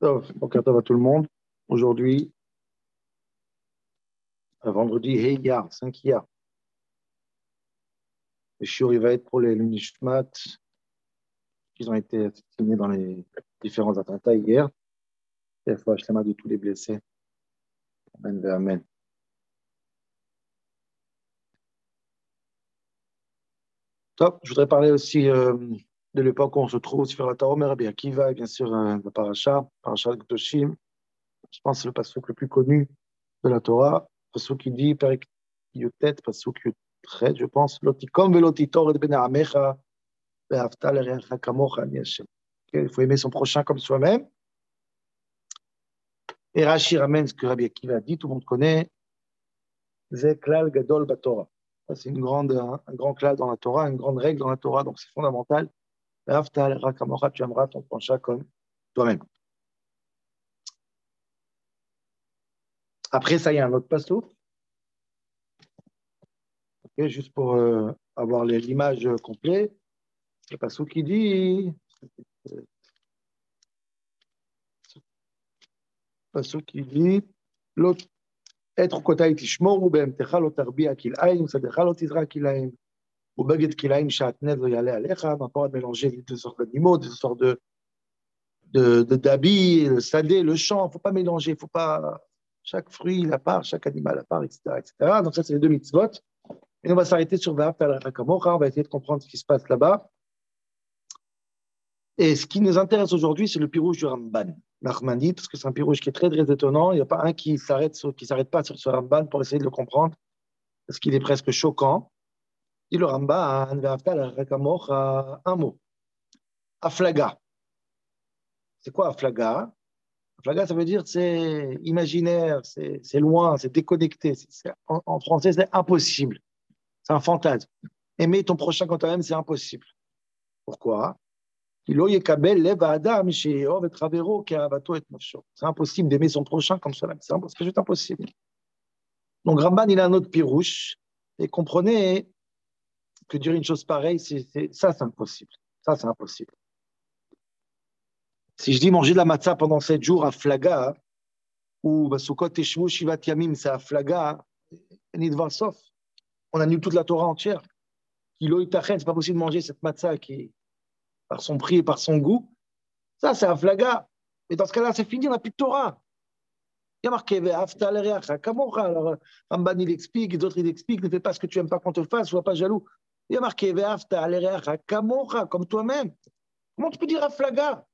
Donc, à tout le monde. Aujourd'hui, vendredi, Heya, 5 Iyar. Le shiur, il va être pour les Nishmat qui ont été signés dans les différents attentats hier. Et la de tous les blessés. Amen, Amen. Top. Je voudrais parler aussi euh, de l'époque où on se trouve sur la Torah, Rabbi Akiva, et bien sûr euh, la Paracha, Paracha de Ktoshim. Je pense que c'est le passage le plus connu de la Torah. Passage qui dit, Perik Yotet, passage Yotret, je pense, Lotikom velotitor et ben amecha, ve'afta l'erecha kamocha. Il faut aimer son prochain comme soi-même. Et Rashi ramène ce que Rabbi Akiva dit, tout le monde connaît. Zeklal Gadol Batorah. C'est une grande, un grand classe dans la Torah, une grande règle dans la Torah, donc c'est fondamental. Tu aimeras ton prochain comme toi-même. Après ça, y a un autre passage. juste pour euh, avoir l'image complète. Le passage qui dit. Passage qui dit. L'autre à mélanger les deux sortes d'animaux, des sortes de de d'habits, le sadé, le champ, il ne faut pas mélanger, chaque fruit à part, chaque animal à part, etc. Donc ça, c'est les deux mitzvot. Et on va s'arrêter sur Va'af on va essayer de comprendre ce qui se passe là-bas. Et ce qui nous intéresse aujourd'hui, c'est le pirouge du Ramban, Nachmani, parce que c'est un pirouge qui est très, très étonnant. Il n'y a pas un qui s'arrête qui s'arrête pas sur ce Ramban pour essayer de le comprendre, parce qu'il est presque choquant. Il le Ramban, un mot. Aflaga. C'est quoi Aflaga? Aflaga, ça veut dire c'est imaginaire, c'est loin, c'est déconnecté. En, en, français, c'est impossible. C'est un fantasme. Aimer ton prochain quand toi-même, c'est impossible. Pourquoi? C'est impossible d'aimer son prochain comme cela. C'est juste impossible. Donc Ramban, il a un autre pirouche. Et comprenez que dire une chose pareille, ça, c'est impossible. Ça, c'est impossible. Si je dis manger de la matzah pendant sept jours à Flaga, ou Basukot Teshvu Shivat Yamim, c'est à Flaga, on annule toute la Torah entière. C'est pas possible de manger cette matzah qui par son prix et par son goût. Ça, c'est un flaga. Et dans ce cas-là, c'est fini, on n'a plus de Torah. Il y a marqué Alors, Ramban, il explique, d'autres, il expliquent ne fais pas ce que tu n'aimes pas qu'on te fasse, sois pas jaloux. Il y a marqué comme toi-même. Comment tu peux dire flaga?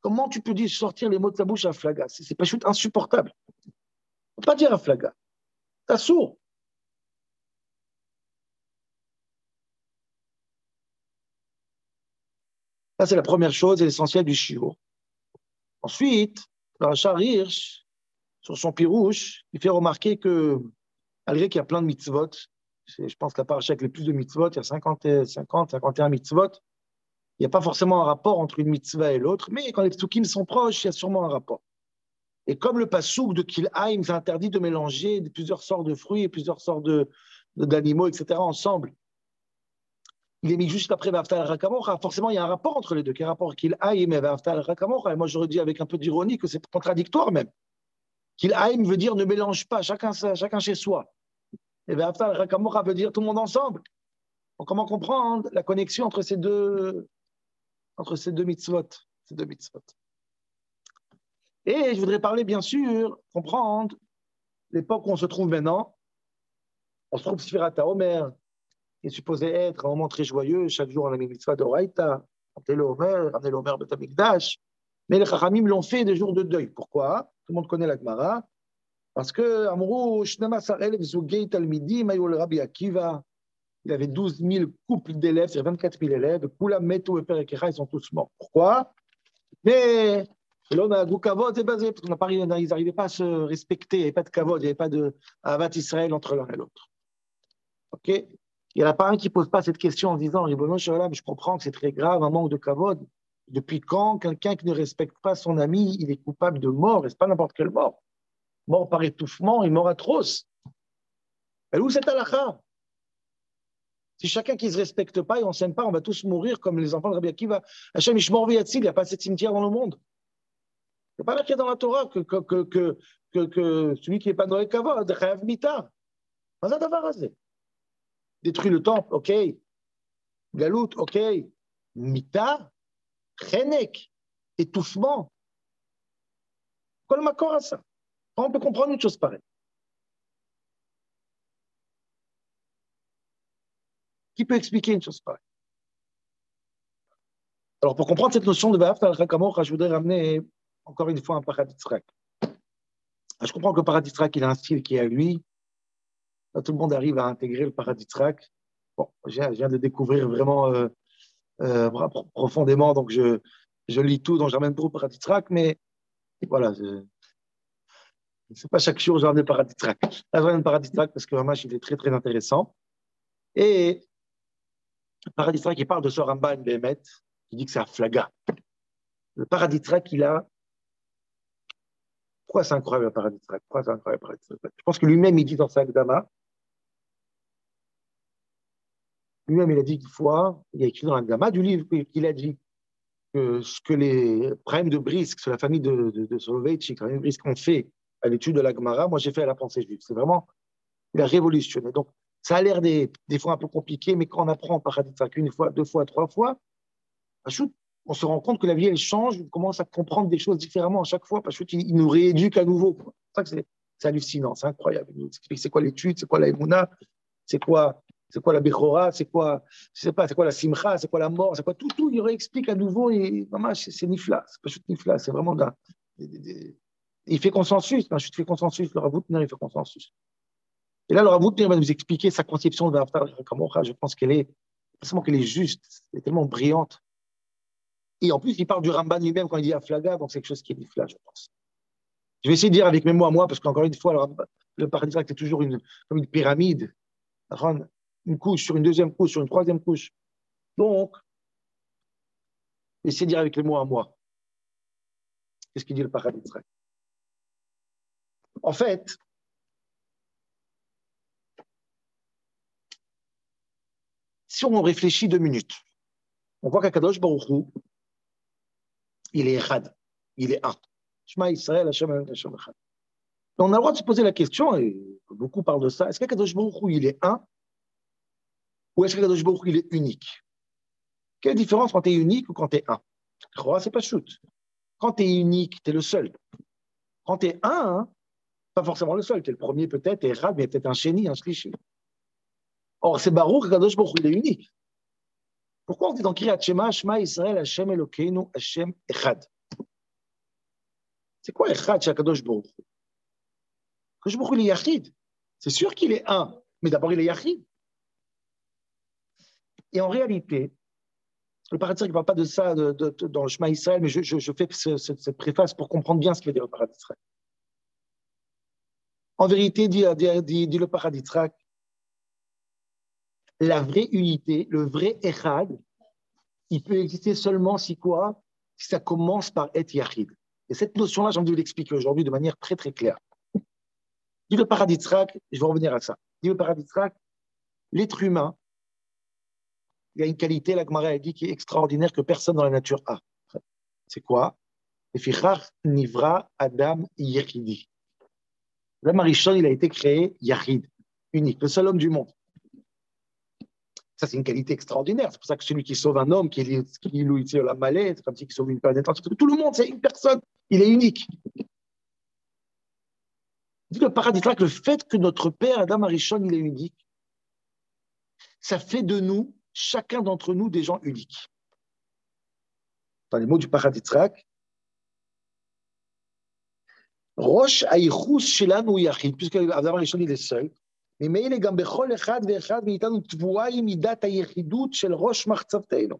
Comment tu peux dire sortir les mots de ta bouche flaga? C'est pas juste insupportable. On ne peut pas dire flaga. T'as sourd. Ça, c'est la première chose et l'essentiel du shiur. Ensuite, le Rachar Hirsch, sur son pirouche, il fait remarquer que, malgré qu'il y a plein de mitzvot, je pense que la paracha avec le plus de mitzvot, il y a 50, 50 51 mitzvot, il n'y a pas forcément un rapport entre une mitzvah et l'autre, mais quand les tsukim sont proches, il y a sûrement un rapport. Et comme le pasouk de Kilhaim interdit de mélanger plusieurs sortes de fruits et plusieurs sortes d'animaux, etc., ensemble, il est mis juste après Vaftal Rakamocha. Forcément, il y a un rapport entre les deux. Quel rapport qu'il aime et Vaftal Rakamocha Et moi, j'aurais dit avec un peu d'ironie que c'est contradictoire même. Qu'il aime veut dire ne mélange pas, chacun, chacun chez soi. Et Vaftal Rakamocha veut dire tout le monde ensemble. Comment comprendre la connexion entre ces deux, entre ces deux mitzvot, ces deux mitzvot? Et je voudrais parler, bien sûr, comprendre l'époque où on se trouve maintenant. On se trouve Sfirata Omer, qui est supposé être un moment très joyeux. Chaque jour, on a mis mitzvah de Raïta, ramenez le Omer, ramenez le Omer Betamikdash. Mais les Chachamim l'ont fait des jours de deuil. Pourquoi? Tout le monde connaît la Gemara. Parce que Amrou, Rabbi Akiva, il avait 12 000 couples d'élèves, c'est 24 000 élèves. Kula, Meto et ils sont tous morts. Pourquoi? Mais l'homme a goût kavod, c'est basé, parce qu'ils n'arrivaient pas à se respecter, il n'y avait pas de kavod, il n'y avait pas de avat Israël entre l'un et l'autre. OK? Il n'y en a pas un qui ne pose pas cette question en disant je comprends que c'est très grave, un manque de kavod. Depuis quand quelqu'un qui ne respecte pas son ami, il est coupable de mort? Et ce pas n'importe quelle mort. Mort par étouffement et mort atroce. Et où cette halakha? Si chacun qui ne se respecte pas et on ne s'aime pas, on va tous mourir comme les enfants de Rabbi Akiva. Hachem Ishmor il n'y a pas assez de cimetière dans le monde. Il n'y a pas marqué dans la Torah que, celui qui n'est pas dans les kavod, Chayav Mita. Détruit le temple, ok. Galout, ok. Mita, Chenek, étouffement. Quel macor à ça On peut comprendre une chose pareille. Qui peut expliquer une chose pareille? Alors, pour comprendre cette notion de Ba'af al je voudrais ramener encore une fois un paradis Je comprends que le paradis il a un style qui est à lui. Tout le monde arrive à intégrer le paradis Bon, je viens de découvrir vraiment euh, euh, profondément, donc je, je lis tout, donc j'amène beaucoup paradis mais voilà, je, c'est pas chaque jour j'en ai paradis track. Là, j'en ai paradis parce que vraiment, il est très, très intéressant. Et Paradis Track, il parle de ce Ramban Behemet, qui dit que c'est un flaga. Le Paradis Track, il a. Pourquoi c'est incroyable le Paradis Track Pourquoi c'est incroyable le Paradis Je pense que lui-même, il dit dans sa Agdama, lui-même, il a dit une fois, il a écrit dans l'Agdama du livre qu'il a dit que ce que les problèmes de Brisk, sur la famille de, de, de Soloveitchik, les Brisk ont fait à l'étude de l'Agmara, moi j'ai fait à la pensée juive. C'est vraiment, il a révolutionné. Donc, ça a l'air des, fois un peu compliqué, mais quand on apprend Paradis une fois, deux fois, trois fois, on se rend compte que la vie, elle change, on commence à comprendre des choses différemment à chaque fois, parce qu'il il nous rééduque à nouveau. C'est c'est hallucinant, c'est incroyable. Il nous explique c'est quoi l'étude, c'est quoi la c'est quoi, c'est quoi la Bechora, c'est quoi, je sais pas, c'est quoi la Simcha, c'est quoi la mort, c'est quoi tout, tout, il réexplique à nouveau et c'est Nifla, c'est pas juste Nifla, c'est vraiment là. Il fait consensus, je fais consensus, le Rav il fait consensus. Et là, le Rav va nous expliquer sa conception de l'Aftar Je pense qu'elle est, qu'elle est juste, elle est tellement brillante. Et en plus, il parle du Ramban lui-même quand il dit Aflaga, donc c'est quelque chose qui est Nifla, je pense. Je vais essayer de dire avec mes mots à moi, parce qu'encore une fois, le, le paradis est toujours une, comme une pyramide. Une couche sur une deuxième couche, sur une troisième couche. Donc, essayez de dire avec les mots à moi. Qu'est-ce qu'il dit le paradis En fait, si on réfléchit deux minutes, on voit qu'Akadosh Baruch il est Echad, il est un. Shema Israël, Hashem, Hashem. On a le droit de se poser la question, et beaucoup parlent de ça, est-ce qu'Akadosh Baruch il est un? Ou est-ce qu'Akadosh Baruch il est unique? Quelle différence quand tu es unique ou quand tu es un c'est pas shoot. Quand tu es unique, tu es le seul. Quand tu es un, pas forcément le seul, tu es le premier peut-être, et Rad, mais peut-être un chéni, un shlishi. Or, c'est Baruch, Kadosh Baruch il est unique. Pourquoi on dit dans Kriyat Shema, Shema Israël, Hashem Elokeinu, Hashem Echad? C'est quoi Echad chez Kadosh Baruch Kadosh Baruch il est Yachid. C'est sûr qu'il est un, mais d'abord il est Yachid. Et en réalité, le paradis ne parle pas de ça dans le chemin Israël, mais je, fais ce, ce, cette préface pour comprendre bien ce que veut dire le paradis En vérité, dit, le paradis la vraie unité, le vrai Echad, il peut exister seulement si quoi? Si ça commence par être Yachid. Et cette notion-là, j'ai envie de l'expliquer aujourd'hui de manière très très claire. Dit le paradis je vais revenir à ça. Dit le paradis l'être humain, il y a une qualité, la Gemara dit, qui est extraordinaire que personne dans la nature a. C'est quoi? Nivra Adam Yachidi. L'homme Arishon, il a été créé Yachid, unique, le seul homme du monde. Ça, c'est une qualité extraordinaire. C'est pour ça que celui qui sauve un homme, qui, qui lui la mallette, comme si qui sauve une planète, tout le monde, c'est une personne. Il est unique. Dit le paradis que le fait que notre père Adam Arishon, il est unique, ça fait de nous, chacun d'entre nous, des gens uniques. Dans les mots du paradis Roche Aïchous Shelanu Yachid, puisque Adam Arishon, il est seul, ממילא גם בכל אחד ואחד מאיתנו טבועה היא מידת היחידות של ראש מחצבתנו.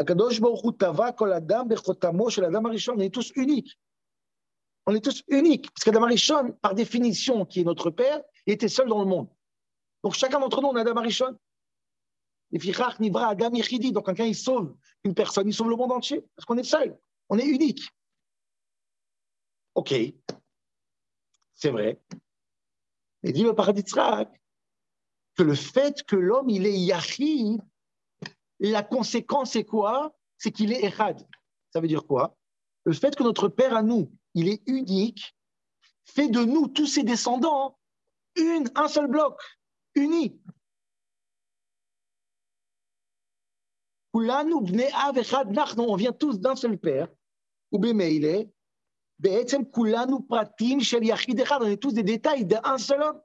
הקדוש ברוך הוא טבע כל אדם בחותמו של אדם הראשון, on est tous uniques. On est tous uniques, parce qu'Adam Arishon, par définition, qui est notre père, il était seul dans le monde. Donc chacun d'entre nous, on est Adam Arishon. Donc quelqu'un il sauve une personne, il sauve le monde entier, parce qu'on est seul, on est unique. Ok, c'est vrai. Et dit le paradis que le fait que l'homme, il est Yahid, la conséquence, c'est quoi? C'est qu'il est Echad. Ça veut dire quoi? Le fait que notre Père à nous, il est unique, fait de nous, tous ses descendants, une, un seul bloc, uni. On vient tous d'un seul Père. On est tous des détails d'un seul homme.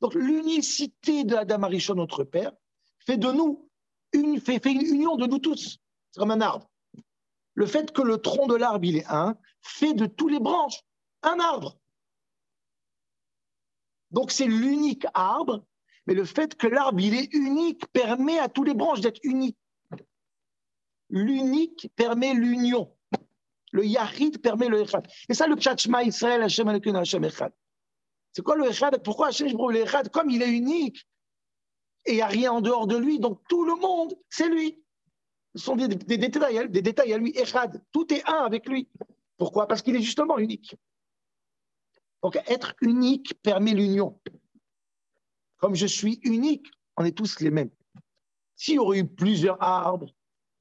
Donc l'unicité de Adam Arishon, notre Père, fait de nous une, une union de nous tous. C'est comme un arbre. Le fait que le tronc de l'arbre, il est un, fait de tous les branches un arbre. Donc c'est l'unique arbre, mais le fait que l'arbre, il est unique, permet à tous les branches d'être uniques. L'unique permet l'union. Le Yahid permet le Echad. Et ça, le Tchatchma Israël, Hashem Hashem Echad. C'est quoi le Echad? Pourquoi Hashem le Echad? Comme il est unique et il n'y a rien en dehors de lui, donc tout le monde, c'est lui. Ce sont des, détails, des détails à lui. Echad, tout est un avec lui. Pourquoi? Parce qu'il est justement unique. Donc être unique permet l'union. Comme je suis unique, on est tous les mêmes. S'il y aurait eu plusieurs arbres,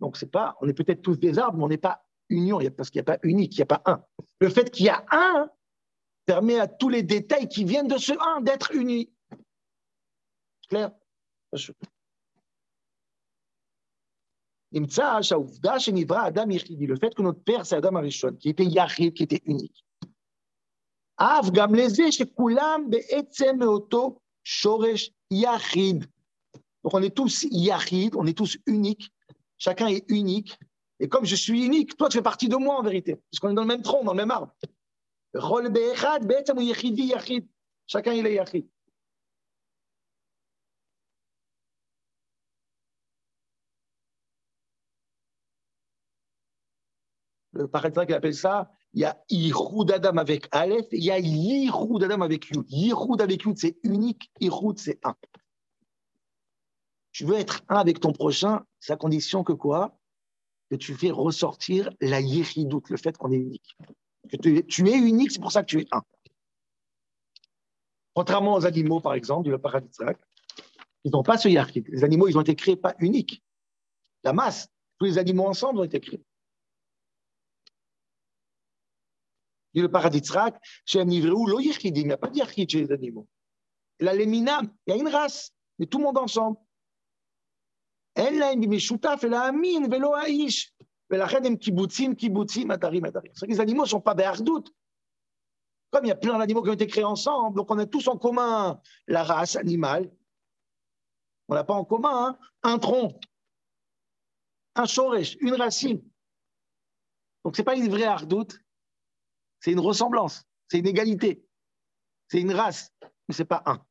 donc c'est pas, on est peut-être tous des arbres, mais on n'est pas union, parce qu'il n'y a pas unique, il n'y a pas un. Le fait qu'il y a un permet à tous les détails qui viennent de ce un d'être unis. Clair? Le fait que notre père, c'est Adam Arishon, qui était Yahid, qui était unique. Donc on est tous Yahid, on est tous uniques, chacun est unique. Et comme je suis unique, toi tu fais partie de moi en vérité, parce qu'on est dans le même tronc, dans le même arbre. Chacun il est Yachid. Le paraître qu'il appelle ça, il y a Yichud Adam avec Aleph, il y a Yichud Adam avec Yud. Yichud avec Yud, c'est unique, Yichud, c'est un. Tu veux être un avec ton prochain, c'est à condition que quoi? Que tu fais ressortir la Yichidout, le fait qu'on est unique tu, es unique, c'est pour ça que tu es un. Contrairement aux animaux, par exemple, du paradis ils n'ont pas ce hiérarchique. Les animaux, ils ont été créés pas uniques. La masse, tous les animaux ensemble ont été créés. Le paradis chez un il n'y a pas de chez les animaux. La léminam, il y a une race, mais tout le monde ensemble. Elle a une fait la amine, velo aish. Les animaux ne sont pas doute. Comme il y a plein d'animaux qui ont été créés ensemble, donc on a tous en commun la race animale. On n'a pas en commun hein, un tronc, un shoresh, une racine. Donc ce n'est pas une vraie ardoute, c'est une ressemblance, c'est une égalité, c'est une race, mais ce n'est pas un.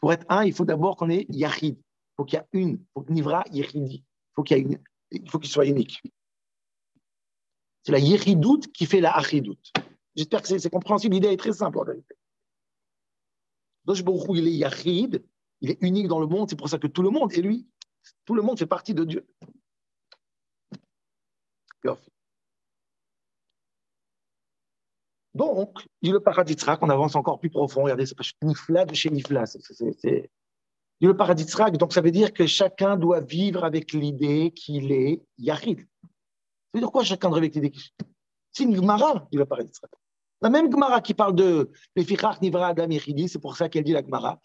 Pour être un, il faut d'abord qu'on ait yachid. Faut qu'il y ait une, faut. Il faut qu'il y ait une, il faut qu'il soit unique. C'est la yéridoute qui fait la achidoute. J'espère que c'est compréhensible. L'idée est très simple en réalité. Donc, il est yachid, il est unique dans le monde, c'est pour ça que tout le monde est lui. Tout le monde fait partie de Dieu. Donc, dit le paradis on avance encore plus profond. Regardez, c'est pas Nifla de chez Nifla. C'est dit le paradis donc ça veut dire que chacun doit vivre avec l'idée qu'il est Yachid. Ça veut dire quoi chacun avec l'idée C'est une Gemara, dit le paradis La même Gemara qui parle de Lefichach Nivra Adam Yechidi, c'est pour ça qu'elle dit la Gemara.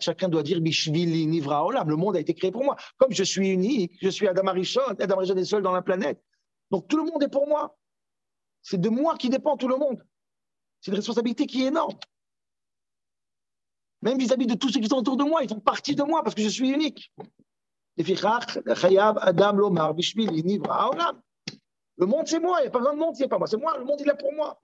Chacun doit dire Bishvili Nivra Olam. Le monde a été créé pour moi. Comme je suis unique, je suis Adam Arishon, Adam Arishon est seul dans la planète. Donc tout le monde est pour moi. C'est de moi qui dépend tout le monde. C'est une responsabilité qui est énorme. Même vis-à-vis de tous ceux qui sont autour de moi, ils font partie de moi parce que je suis unique. Le monde, c'est moi. Il n'y a pas besoin de monde, c'est pas moi. C'est moi. Le monde, il est pour moi.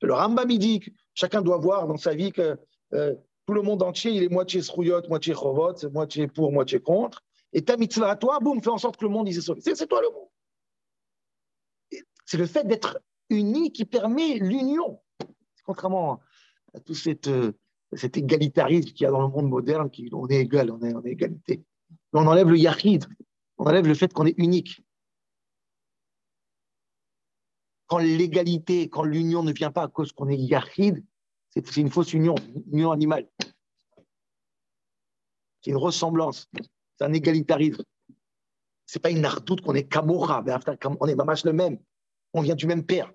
Le Rambam, il dit que chacun doit voir dans sa vie que euh, tout le monde entier, il est moitié srouillot, moitié chovot, moitié pour, moitié contre. Et ta mitzvah à toi, boum, fais en sorte que le monde, il s'est C'est toi le monde. C'est le fait d'être uni qui permet l'union. Contrairement à tout euh, cet égalitarisme qu'il y a dans le monde moderne, qui, on est égal, on est en égalité. On enlève le yachid, on enlève le fait qu'on est unique. Quand l'égalité, quand l'union ne vient pas à cause qu'on est yachid, C'est une fausse union, une union animale. C'est une ressemblance. C'est un égalitarisme. C'est pas une ardoute qu'on est Kamora, on est mamash le même. On vient du même père.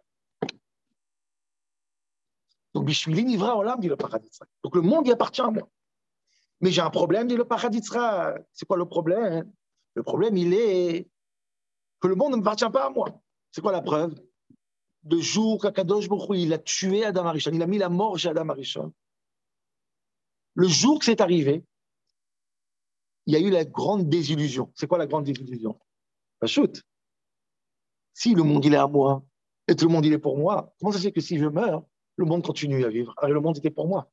Donc, je suis l'inivra olam, dit le paradis. Donc, le monde, y appartient à moi. Mais j'ai un problème, dit le paradis. C'est quoi le problème Le problème, il est que le monde ne m'appartient pas à moi. C'est quoi la preuve? De jour qu'Akadosh Baruch il a tué Adam Arishon, il a mis la mort chez Adam Arishon. Le jour que c'est arrivé, il y a eu la grande désillusion. C'est quoi la grande désillusion? La chute. Si le monde il est à moi et tout le monde il est pour moi, comment ça se fait que si je meurs, le monde continue à vivre Alors le monde était pour moi.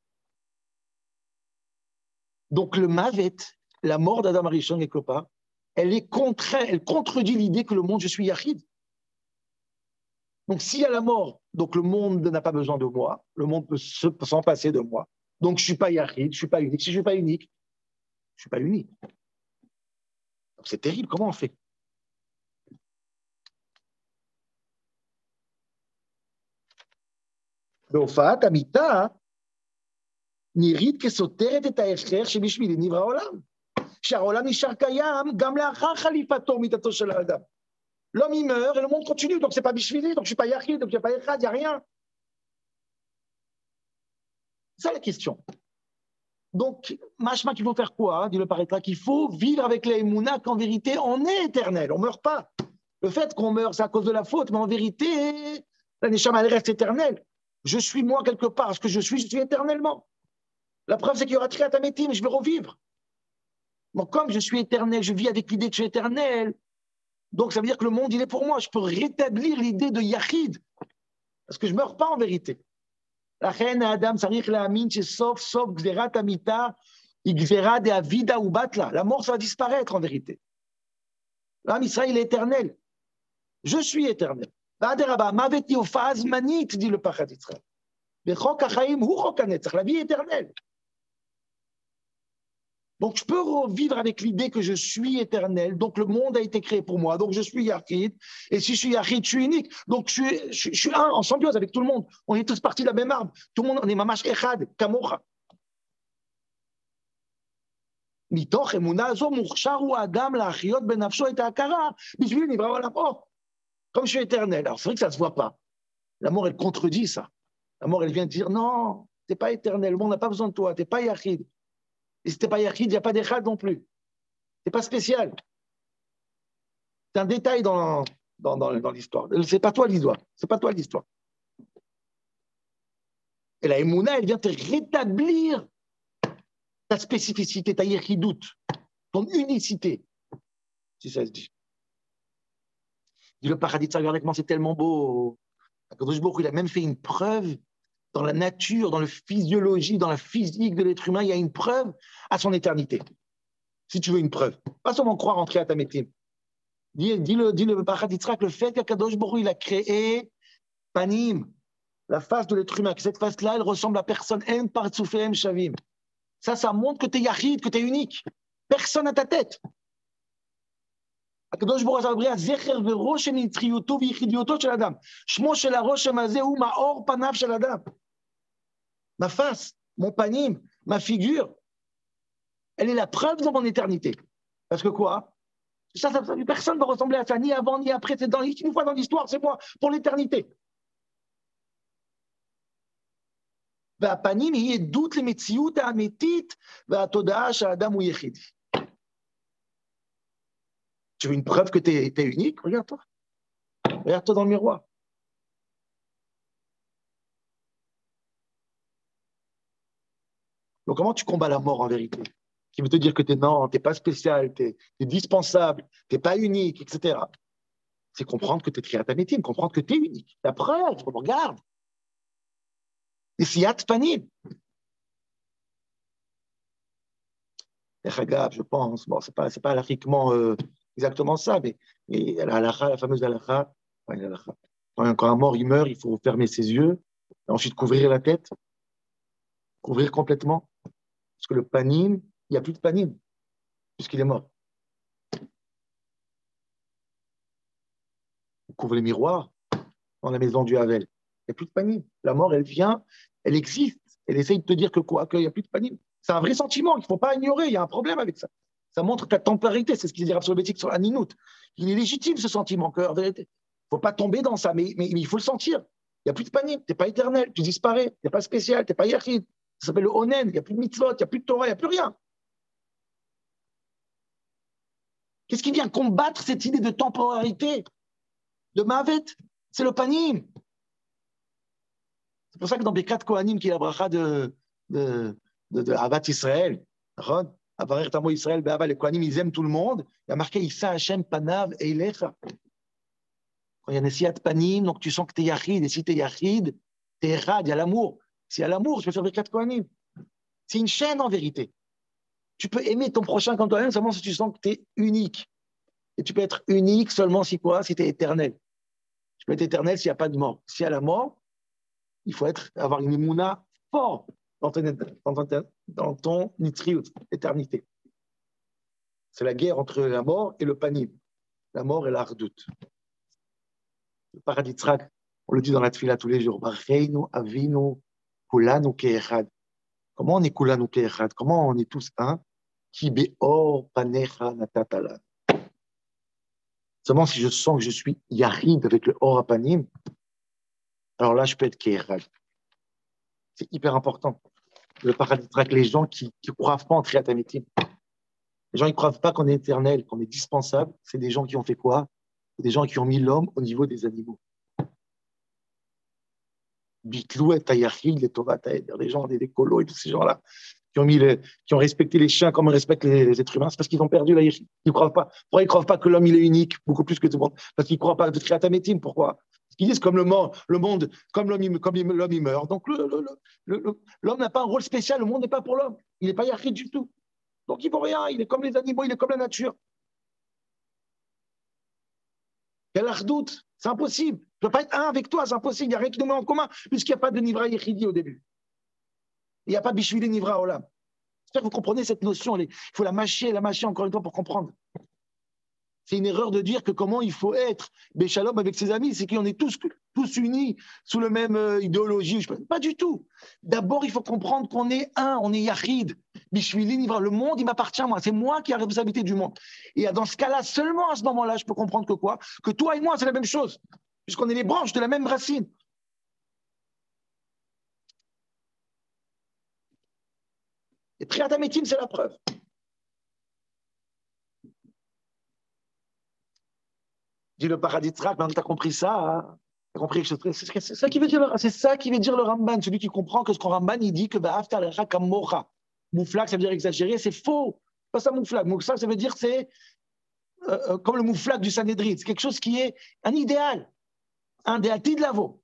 Donc le Mavet, la mort d'Adam Arishon quelque part, elle est contraire, elle contredit l'idée que le monde, je suis Yachid. Donc s'il y a la mort, donc le monde n'a pas besoin de moi, le monde peut s'en passer de moi. Donc je ne suis pas Yachid, je ne suis pas unique. Si je ne suis pas unique, je ne suis pas unique. c'est terrible, comment on fait? בהופעת המיטה נראית כסותרת את ההכרח שבשבילי נברא העולם. שהעולם נשאר קיים גם לאחר חליפתו, מיתתו של האדם. L'homme il meurt et le monde continue, donc c'est pas bishvili, donc je suis pas yachid, donc je suis pas echad, il n'y a rien. C'est ça la question. Donc, machma qu'il faut faire quoi, dit le paraîtra, qu'il faut vivre avec les Mouna qu'en vérité on est éternel, on ne meurt pas. Le fait qu'on meurt, c'est à cause de la faute, mais en vérité, la Neshama, elle reste éternelle. Je suis moi quelque part, ce que je suis, je suis éternellement. La preuve, c'est qu'il y aura Triatamétim, je vais revivre. Donc, comme je suis éternel, je vis avec l'idée que je suis éternel. Donc, ça veut dire que le monde, il est pour moi. Je peux rétablir l'idée de Yachid. Parce que je ne meurs pas en vérité. La reine Adam, sauf, sauf, amita, de avida ou batla. La mort, ça va disparaître en vérité. L'âme Israël est éternel. Je suis éternel La dit le Pachat Israël. La vie éternelle. Donc, je peux vivre avec l'idée que je suis éternel. Donc, le monde a été créé pour moi. Donc, je suis Yachid. Et si je suis Yachid, je suis unique. Donc, je suis, je, je suis un, en symbiose avec tout le monde. On est tous partis de la même arbre. Tout le monde, on est mamash echad, kamocha. מתוך אמונה זו מוכשר הוא האדם להחיות בנפשו את ההכרה בשביל נברא עולמו. Comme je suis éternel. Alors, c'est vrai que ça ne se voit pas. La mort, elle contredit ça. La mort, elle vient dire non, tu n'es pas éternel. Le monde n'a pas besoin de toi. Tu n'es pas Yachid. Et si tu n'es pas Yachid, il n'y a pas d'Echad non plus. Tu n'es pas spécial. C'est un détail dans, dans, dans, l'histoire. C'est pas toi l'histoire. C'est pas toi l'histoire. Et la Emouna, elle vient te rétablir ta spécificité, ta doute, ton unicité, si ça se dit. Dit le paradis de regardez comment c'est tellement beau. Il a même fait une preuve dans la nature, dans la physiologie, dans la physique de l'être humain, il y a une preuve à son éternité. Si tu veux une preuve. Pas seulement croire à ta métier. Dis, dis le, dis le le fait qu'Akadosh Borou, il a créé Panim, la face de l'être humain, que cette face-là, elle ressemble à personne. En M Shavim. Ça, ça montre que tu es Yahid, que tu es unique. Personne à ta tête. הקדוש ברוך הוא אומר, זכר ורושם נצחיותו ויחידיותו של אדם. שמו של הרושם הזה הוא מאור פניו של אדם ma face, mon panim, ma figure, elle est la preuve de mon éternité. Parce que quoi ça, Personne ne va ressembler à ça, ni avant, ni après. C'est dans, une fois dans l'histoire, c'est moi, pour l'éternité. והפנים היא עדות למציאות האמיתית והתודעה שהאדם הוא יחידי. Tu veux une preuve que tu es, unique? Regarde-toi. Regarde-toi dans le miroir. Donc, comment tu combats la mort en vérité? Qui veut te dire que tu es non, tu n'es pas spécial, tu es, dispensable, tu n'es pas unique, etc. C'est comprendre que tu es triatamétime, comprendre que tu es unique. La preuve, regarde. Et si panim. je pense, bon, ce n'est pas, pas exactement ça, mais, la, fameuse halakha, quand un mort il meurt, il faut fermer ses yeux, ensuite couvrir la tête, couvrir complètement, parce que le panim, il n'y a plus de panim, puisqu'il est mort. On couvre les miroirs dans la maison du Havel. Il n'y a plus de panim. La mort, elle vient, elle existe, Elle essaye de te dire que quoi Qu'il n'y a plus de panim. C'est un vrai sentiment qu'il ne faut pas ignorer. Il y a un problème avec ça. Ça montre ta temporalité. C'est ce qu'il dit Rapsolobétique sur la Ninout. Il est légitime ce sentiment, que, en vérité. Il ne faut pas tomber dans ça, mais, il faut le sentir. Il n'y a plus de panim. Tu n'es pas éternel. Tu disparais. Tu n'es pas spécial. Tu n'es pas yachid. Ça s'appelle le onen. Il n'y a plus de mitzvot. Il n'y a plus de Torah. Il n'y a plus rien. Qu'est-ce qui vient combattre cette idée de temporalité, de Mavet? C'est le panim. C'est pour ça que dans Bekat Kohanim, qui est la bracha de, de, de, de Avarer Tamo Israël, Be'ava, les Kohanim, ils aiment tout le monde. Il y a marqué Issa Hashem Panav Eilecha. Quand il y a Nesiat Panim, donc tu sens que tu es Yachid, et si tu es Yachid, tu es Erad, il y a l'amour. S'il y a l'amour, tu peux faire Bekat Kohanim. C'est une chaîne en vérité. Tu peux aimer ton prochain comme toi-même seulement si tu sens que tu es unique. Et tu peux être unique seulement si quoi? Si tu es éternel. Tu peux être éternel s'il n'y a pas de mort. S'il y a la mort, il faut être, avoir une imuna forte dans ton, dans dans ton éternité. C'est la guerre entre la mort et le panim. La mort et la. Le paradis on le dit dans la tfila tous les jours. avinu, kulanu ke'echad. Comment on est kulanu ke'echad Comment on est tous un? Panecha. Seulement si je sens que je suis yarid avec le or apanim, alors là je peux être ke'echad. C'est hyper important. Le paradis les gens qui ne croient pas en triatamitim. Les gens ne croient pas qu'on est éternel, qu'on est dispensable. C'est des gens qui ont fait quoi? Des gens qui ont mis l'homme au niveau des animaux. Bitlou et Tayachil, les Tovat, les gens, des écolos et tous ces gens-là, qui ont, qui ont respecté les chiens comme on respecte les, êtres humains, c'est parce qu'ils ont perdu la Ils ne croient pas. Pourquoi ils ne croient pas que l'homme il est unique, beaucoup plus que tout le monde? Parce qu'ils ne croient pas de triatamétime. Pourquoi? Ils disent comme le, monde, comme l'homme il meurt. Donc l'homme n'a pas un rôle spécial, le monde n'est pas pour l'homme. Il n'est pas yachid du tout. Donc il ne vaut rien, il est comme les animaux, il est comme la nature. Quel doute C'est impossible. Je ne peux pas être un avec toi, c'est impossible. Il n'y a rien qui nous met en commun, puisqu'il n'y a pas de Nivra Yechidi au début. Il n'y a pas Bishvili Nivra Olam. J'espère que vous comprenez cette notion. Il faut la mâcher, la mâcher encore une fois pour comprendre. C'est une erreur de dire que comment il faut être Béchalom avec ses amis, c'est qu'on est tous, tous unis sous la même euh, idéologie. Pas du tout. D'abord, il faut comprendre qu'on est un, on est. Bishvili, le monde, il m'appartient à moi. C'est moi qui ai la responsabilité du monde. Et dans ce cas-là, seulement à ce moment-là, je peux comprendre que quoi? Que toi et moi, c'est la même chose. Puisqu'on est les branches de la même racine. Et Triatamétine, c'est la preuve. Dit le paradis maintenant tu as compris ça, hein compris que c'est ça qui veut dire le, c'est ça qui veut dire le Ramban, celui qui comprend que ce qu'on Ramban il dit que bah, mouflak ça veut dire exagérer, c'est faux. Pas ça mouflak, mouflak ça veut dire c'est euh, euh, comme le mouflak du Sanhedrin, c'est quelque chose qui est un idéal, un déati de lavo.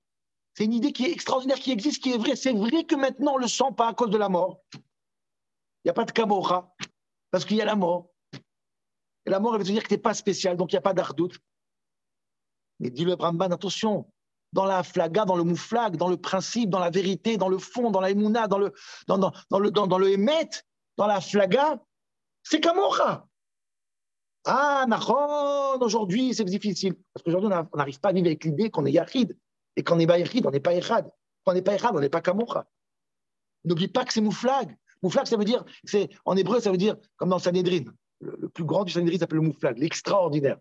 C'est une idée qui est extraordinaire, qui existe, qui est vraie. C'est vrai que maintenant on le sent pas à cause de la mort. Il n'y a pas de kamocha, parce qu'il y a la mort. Et la mort, elle veut dire que tu n'es pas spécial, donc il n'y a pas d'ardoute. Mais dit le Bramban, attention, dans la flaga, dans le mouflag, dans le principe, dans la vérité, dans le fond, dans la émouna, dans le, dans, dans, dans le, dans, le émet, dans la flaga, c'est Kamora. Ah, Nahon, aujourd'hui, c'est difficile. Parce qu'aujourd'hui, on n'arrive pas à vivre avec l'idée qu'on est Yachid. Et qu'on n'est pas Yachid, on n'est pas Echad. Quand on n'est pas Echad, on n'est pas Kamora. N'oublie pas que c'est mouflag. Mouflag, ça veut dire, c'est, en hébreu, ça veut dire, comme dans Sanhedrin. Le, le plus grand du Sanhedrin s'appelle le mouflag, l'extraordinaire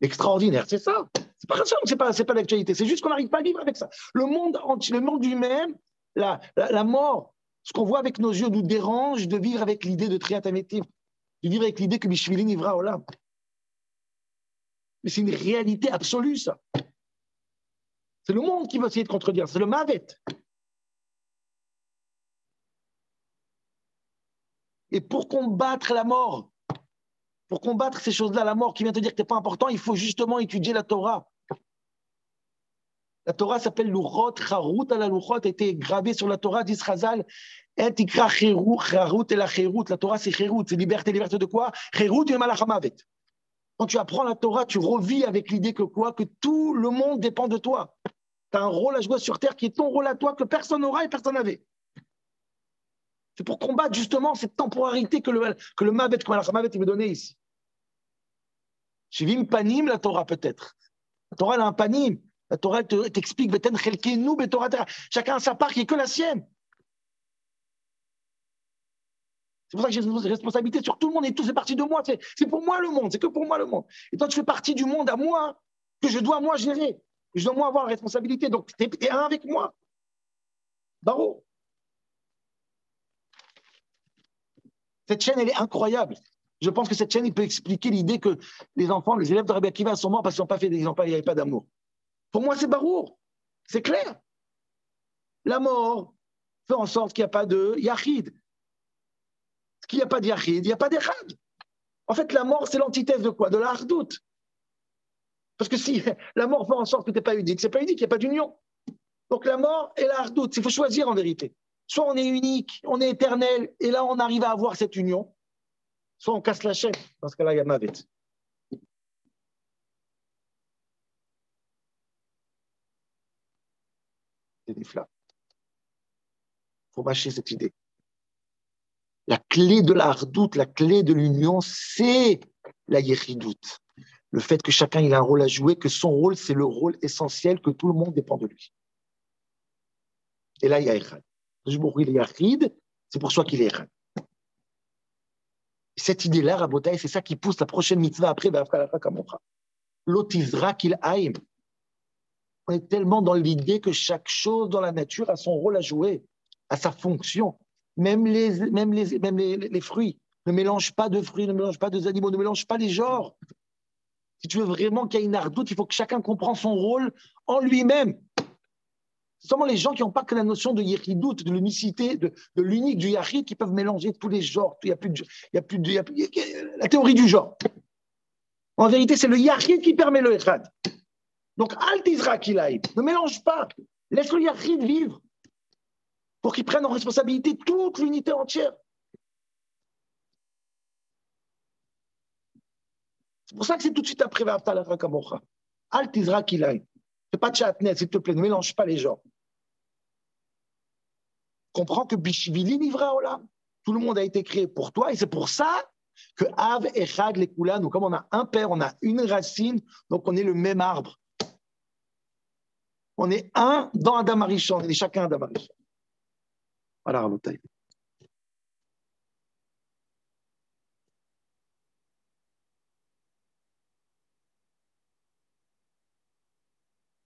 extraordinaire. C'est ça. C'est pas ça, c'est pas, pas l'actualité. C'est juste qu'on n'arrive pas à vivre avec ça. Le monde entier, le monde lui-même, la, la, mort, ce qu'on voit avec nos yeux nous dérange de vivre avec l'idée de triatamétim, de vivre avec l'idée que Bishvili Nivra. Mais c'est une réalité absolue, ça. C'est le monde qui va essayer de contredire. C'est le Mavet. Et pour combattre la mort, pour combattre ces choses-là, la mort qui vient te dire que tu n'es pas important, il faut justement étudier la Torah. La Torah s'appelle l'Urot, Charut la a été gravée sur la Torah d'Israzal. Et Tikra Charut et la Cherut. La Torah, c'est Cherut, c'est liberté. Liberté de quoi? Cherut et Malachamavet. Quand tu apprends la Torah, tu revis avec l'idée que quoi? Que tout le monde dépend de toi. Tu as un rôle à jouer sur terre qui est ton rôle à toi, que personne n'aura et personne n'avait. C'est pour combattre justement cette temporalité que le, que le Mavet, que Malachamavet, il veut donner ici. Shivim panim, la Torah peut-être. La Torah, elle a un panim. La Torah t'explique, chacun a sa part qui est que la sienne. C'est pour ça que j'ai une responsabilité sur tout le monde et tout fait partie de moi. C'est pour moi le monde, c'est que pour moi le monde. Et toi, tu fais partie du monde à moi, que je dois moi gérer. Je dois moi avoir la responsabilité. Donc, tu es, un avec moi. Bravo. Cette chaîne, elle est incroyable. Je pense que cette chaîne, il peut expliquer l'idée que les enfants, les élèves de Rabbi Akiva sont morts parce qu'ils n'ont pas fait d'exemple, il n'y avait pas d'amour. Pour moi, c'est barour. C'est clair. La mort fait en sorte qu'il n'y a pas de yachid. Qu'il n'y a pas de yachid, il n'y a pas d'echad. En fait, la mort, c'est l'antithèse de quoi? De la. Parce que si la mort fait en sorte que tu n'es pas unique, c'est pas unique, il n'y a pas d'union. Donc la mort et la hardoute, il faut choisir en vérité. Soit on est unique, on est éternel, et là on arrive à avoir cette union, soit on casse la chaîne. Dans ce cas-là, il y a ma bête. C'est des. Il faut mâcher cette idée. La clé de la hardoute, la clé de l'union, c'est la yéchidoute. Le fait que chacun il a un rôle à jouer, que son rôle, c'est le rôle essentiel, que tout le monde dépend de lui. Et là, il y a Echad. C'est pour ça qu'il est Echad. Cette idée-là, Rabotai, c'est ça qui pousse la prochaine mitzvah après, L'otizra qu'il aime. On est tellement dans l'idée que chaque chose dans la nature a son rôle à jouer, a sa fonction. Même les, même les, même les, les fruits. Ne mélange pas de fruits, ne mélange pas de animaux, ne mélange pas les genres. Si tu veux vraiment qu'il y ait une ardoute, il faut que chacun comprenne son rôle en lui-même. C'est seulement les gens qui n'ont pas que la notion de yéhidout, de l'unicité, de, l'unique du yahid, qui peuvent mélanger tous les genres. Il n'y a plus de, a plus de, la théorie du genre. En vérité, c'est le yahid qui permet le echad. Donc, alt Israqilaï, ne mélange pas. Laisse le yahid vivre pour qu'il prenne en responsabilité toute l'unité entière. C'est pour ça que c'est tout de suite après Va'aftal Kamocha. Alt Israqilaï. Fais pas de s'il te plaît, ne mélange pas les gens. Comprends que Bishvili Olam. Tout le monde a été créé pour toi et c'est pour ça que Av, Echad, les nous, comme on a un père, on a une racine, donc on est le même arbre. On est un dans Adam Arishon, on est chacun Adam Arishon. Voilà, Rabotai.